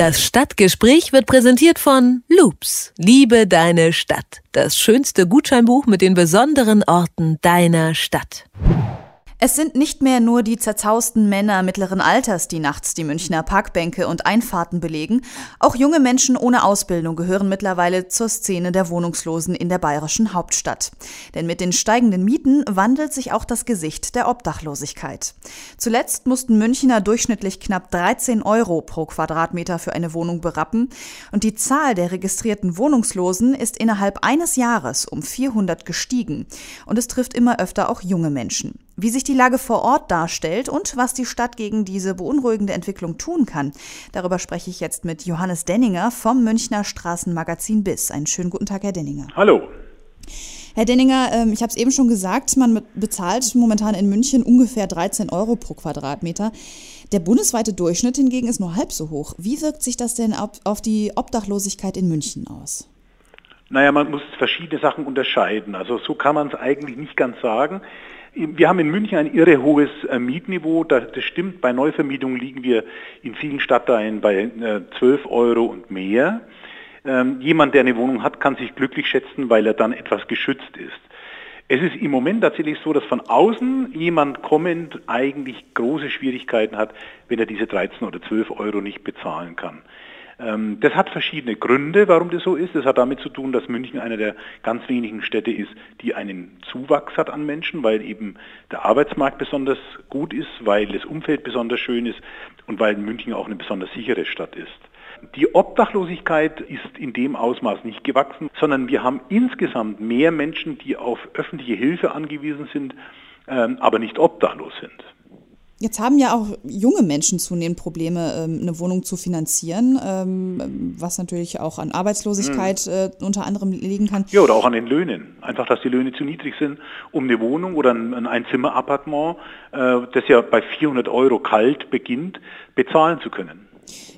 Das Stadtgespräch wird präsentiert von Loops. Liebe deine Stadt. Das schönste Gutscheinbuch mit den besonderen Orten deiner Stadt. Es sind nicht mehr nur die zerzausten Männer mittleren Alters, die nachts die Münchner Parkbänke und Einfahrten belegen. Auch junge Menschen ohne Ausbildung gehören mittlerweile zur Szene der Wohnungslosen in der bayerischen Hauptstadt. Denn mit den steigenden Mieten wandelt sich auch das Gesicht der Obdachlosigkeit. Zuletzt mussten Münchner durchschnittlich knapp 13 Euro pro Quadratmeter für eine Wohnung berappen. Und die Zahl der registrierten Wohnungslosen ist innerhalb eines Jahres um 400 gestiegen. Und es trifft immer öfter auch junge Menschen. Wie sich die Lage vor Ort darstellt und was die Stadt gegen diese beunruhigende Entwicklung tun kann, darüber spreche ich jetzt mit Johannes Denninger vom Münchner Straßenmagazin BIS. Einen schönen guten Tag, Herr Denninger. Hallo. Herr Denninger, ähm, ich habe es eben schon gesagt, man bezahlt momentan in München ungefähr 13 Euro pro Quadratmeter. Der bundesweite Durchschnitt hingegen ist nur halb so hoch. Wie wirkt sich das denn auf die Obdachlosigkeit in München aus? Naja, man muss verschiedene Sachen unterscheiden. Also so kann man es eigentlich nicht ganz sagen. Wir haben in München ein irre hohes äh, Mietniveau. Das, stimmt, bei Neuvermietungen liegen wir in vielen Stadtteilen bei 12 äh, Euro und mehr. Ähm, jemand, der eine Wohnung hat, kann sich glücklich schätzen, weil er dann etwas geschützt ist. Es ist im Moment tatsächlich so, dass von außen jemand kommend eigentlich große Schwierigkeiten hat, wenn er diese 13 oder 12 Euro nicht bezahlen kann. Ähm, das hat verschiedene Gründe, warum das so ist. Das hat damit zu tun, dass München eine der ganz wenigen Städte ist, die einen Zuwachs hat an Menschen, weil eben der Arbeitsmarkt besonders gut ist, weil das Umfeld besonders schön ist und weil München auch eine besonders sichere Stadt ist. Die Obdachlosigkeit ist in dem Ausmaß nicht gewachsen, sondern wir haben insgesamt mehr Menschen, die auf öffentliche Hilfe angewiesen sind, ähm, aber nicht obdachlos sind. Jetzt haben ja auch junge Menschen zunehmend Probleme, ähm, eine Wohnung zu finanzieren, ähm, was natürlich auch an Arbeitslosigkeit mhm. unter anderem liegen kann. Ja, oder auch an den Löhnen. Einfach, dass die Löhne zu niedrig sind, um eine Wohnung oder ein Einzimmerappartement, äh, das ja bei 400 Euro kalt beginnt, bezahlen zu können.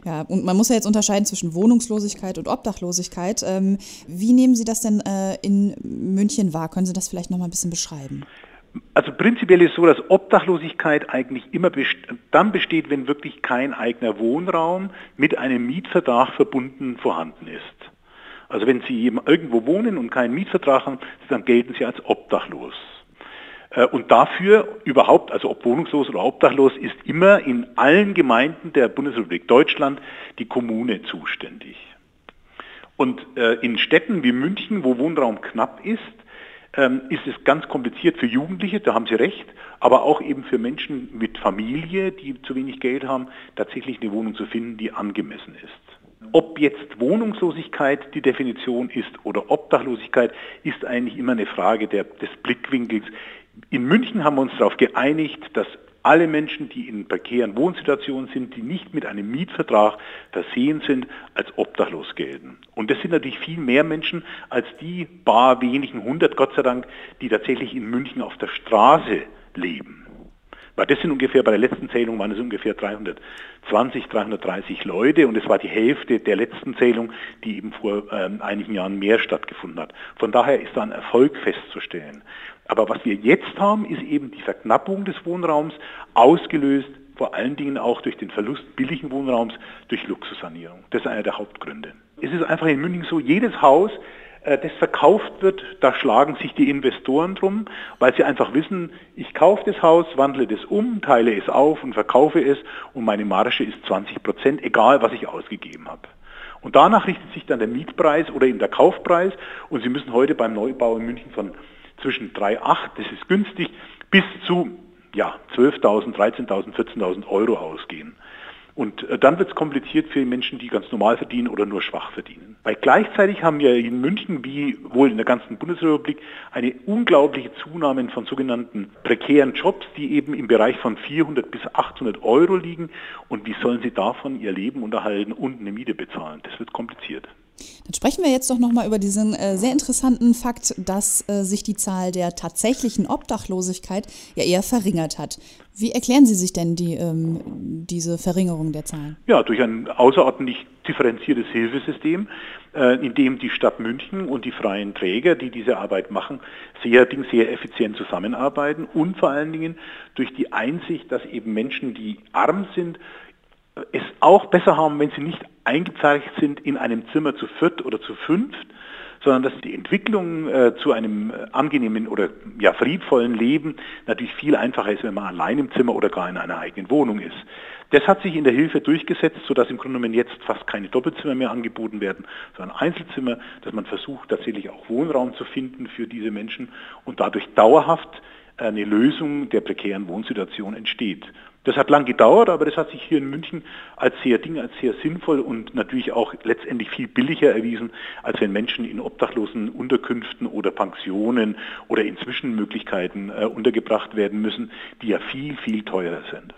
Ja, und man muss ja jetzt unterscheiden zwischen Wohnungslosigkeit und Obdachlosigkeit. Ähm, wie nehmen Sie das denn äh, in München wahr? Können Sie das vielleicht noch mal ein bisschen beschreiben? Also prinzipiell ist so, dass Obdachlosigkeit eigentlich immer best dann besteht, wenn wirklich kein eigener Wohnraum mit einem Mietvertrag verbunden vorhanden ist. Also wenn Sie irgendwo wohnen und keinen Mietvertrag haben, dann gelten Sie als obdachlos. Äh, und dafür überhaupt, also ob wohnungslos oder obdachlos, ist immer in allen Gemeinden der Bundesrepublik Deutschland die Kommune zuständig. Und äh, in Städten wie München, wo Wohnraum knapp ist, ähm, ist es ganz kompliziert für Jugendliche, da haben Sie recht, aber auch eben für Menschen mit Familie, die zu wenig Geld haben, tatsächlich eine Wohnung zu finden, die angemessen ist. Ob jetzt Wohnungslosigkeit die Definition ist oder Obdachlosigkeit, ist eigentlich immer eine Frage der, des Blickwinkels. In München haben wir uns darauf geeinigt, dass alle Menschen, die in prekären Wohnsituationen sind, die nicht mit einem Mietvertrag versehen sind, als obdachlos gelten. Und das sind natürlich viel mehr Menschen als die bar wenigen hundert, Gott sei Dank, die tatsächlich in München auf der Straße leben. Weil das sind ungefähr, bei der letzten Zählung waren es ungefähr 320, 330 Leute und es war die Hälfte der letzten Zählung, die eben vor ähm, einigen Jahren mehr stattgefunden hat. Von daher ist da ein Erfolg festzustellen. Aber was wir jetzt haben, ist eben die Verknappung des Wohnraums, ausgelöst vor allen Dingen auch durch den Verlust billigen Wohnraums durch Luxussanierung. Das ist einer der Hauptgründe. Es ist einfach in München so, jedes Haus, äh, das verkauft wird, da schlagen sich die Investoren drum, weil sie einfach wissen, ich kaufe das Haus, wandle das um, teile es auf und verkaufe es und meine Marge ist 20 Prozent, egal was ich ausgegeben habe. Und danach richtet sich dann der Mietpreis oder eben der Kaufpreis und Sie müssen heute beim Neubau in München von zwischen 3,8, das ist günstig, bis zu ja, 12.000, 13.000, 14.000 Euro ausgehen. Und äh, dann wird es kompliziert für Menschen, die ganz normal verdienen oder nur schwach verdienen. Weil gleichzeitig haben wir in München, wie wohl in der ganzen Bundesrepublik, eine unglaubliche Zunahme von sogenannten prekären Jobs, die eben im Bereich von 400 bis 800 Euro liegen. Und wie sollen sie davon ihr Leben unterhalten und eine Miete bezahlen? Das wird kompliziert. Dann sprechen wir jetzt doch nochmal über diesen äh, sehr interessanten Fakt, dass äh, sich die Zahl der tatsächlichen Obdachlosigkeit ja eher verringert hat. Wie erklären Sie sich denn die, ähm, diese Verringerung der Zahlen? Ja, durch ein außerordentlich differenziertes Hilfesystem, äh, in dem die Stadt München und die freien Träger, die diese Arbeit machen, sehr, sehr effizient zusammenarbeiten und vor allen Dingen durch die Einsicht, dass eben Menschen, die arm sind, es auch besser haben, wenn sie nicht eingezeichnet sind in einem Zimmer zu viert oder zu fünft, sondern dass die Entwicklung äh, zu einem äh, angenehmen oder ja, friedvollen Leben natürlich viel einfacher ist, wenn man allein im Zimmer oder gar in einer eigenen Wohnung ist. Das hat sich in der Hilfe durchgesetzt, sodass im Grunde genommen jetzt fast keine Doppelzimmer mehr angeboten werden, sondern Einzelzimmer, dass man versucht tatsächlich auch Wohnraum zu finden für diese Menschen und dadurch dauerhaft eine Lösung der prekären Wohnsituation entsteht. Das hat lang gedauert, aber das hat sich hier in München als sehr Ding, als sehr sinnvoll und natürlich auch letztendlich viel billiger erwiesen, als wenn Menschen in obdachlosen Unterkünften oder Pensionen oder in Zwischenmöglichkeiten äh, untergebracht werden müssen, die ja viel, viel teurer sind.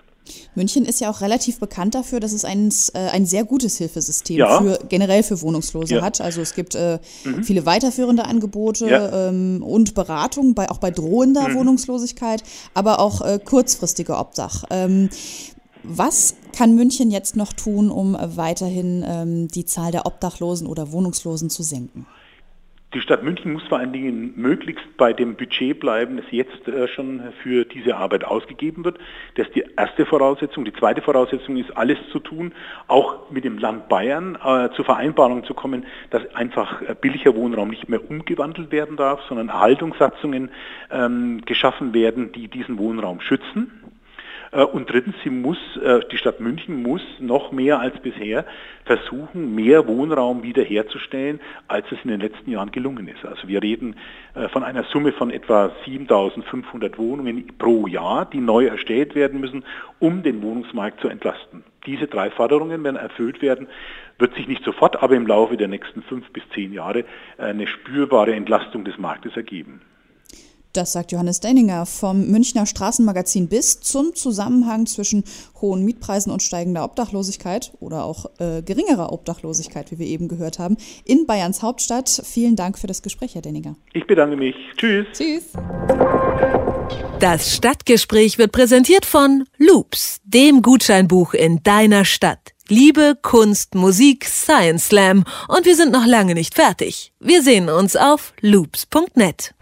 München ist ja auch relativ bekannt dafür, dass es ein, äh, ein sehr gutes Hilfesystem ja. für, generell für Wohnungslose ja. hat. Also es gibt äh, mhm. viele weiterführende Angebote ja. ähm, und Beratung, bei, auch bei drohender mhm. Wohnungslosigkeit, aber auch äh, kurzfristige Obdach. Ähm, was kann München jetzt noch tun, um weiterhin ähm, die Zahl der Obdachlosen oder Wohnungslosen zu senken? Die Stadt München muss vor allen Dingen möglichst bei dem Budget bleiben, das jetzt äh, schon für diese Arbeit ausgegeben wird. Das ist die erste Voraussetzung. Die zweite Voraussetzung ist, alles zu tun, auch mit dem Land Bayern äh, zur Vereinbarung zu kommen, dass einfach äh, billiger Wohnraum nicht mehr umgewandelt werden darf, sondern Erhaltungssatzungen ähm, geschaffen werden, die diesen Wohnraum schützen. Äh, und drittens, sie muss, äh, die Stadt München muss noch mehr als bisher versuchen, mehr Wohnraum wiederherzustellen, als es in den letzten Jahren gelungen ist. Also wir reden äh, von einer Summe von etwa 7500 Wohnungen pro Jahr, die neu erstellt werden müssen, um den Wohnungsmarkt zu entlasten. Diese drei Forderungen, wenn erfüllt werden, wird sich nicht sofort, aber im Laufe der nächsten fünf bis zehn Jahre eine spürbare Entlastung des Marktes ergeben. Das sagt Johannes Denninger vom Münchner Straßenmagazin bis zum Zusammenhang zwischen hohen Mietpreisen und steigender Obdachlosigkeit oder auch äh, geringerer Obdachlosigkeit, wie wir eben gehört haben, in Bayerns Hauptstadt. Vielen Dank für das Gespräch, Herr Denninger. Ich bedanke mich. Tschüss. Tschüss. Das Stadtgespräch wird präsentiert von Loops, dem Gutscheinbuch in deiner Stadt. Liebe, Kunst, Musik, Science Slam und wir sind noch lange nicht fertig. Wir sehen uns auf loops.net.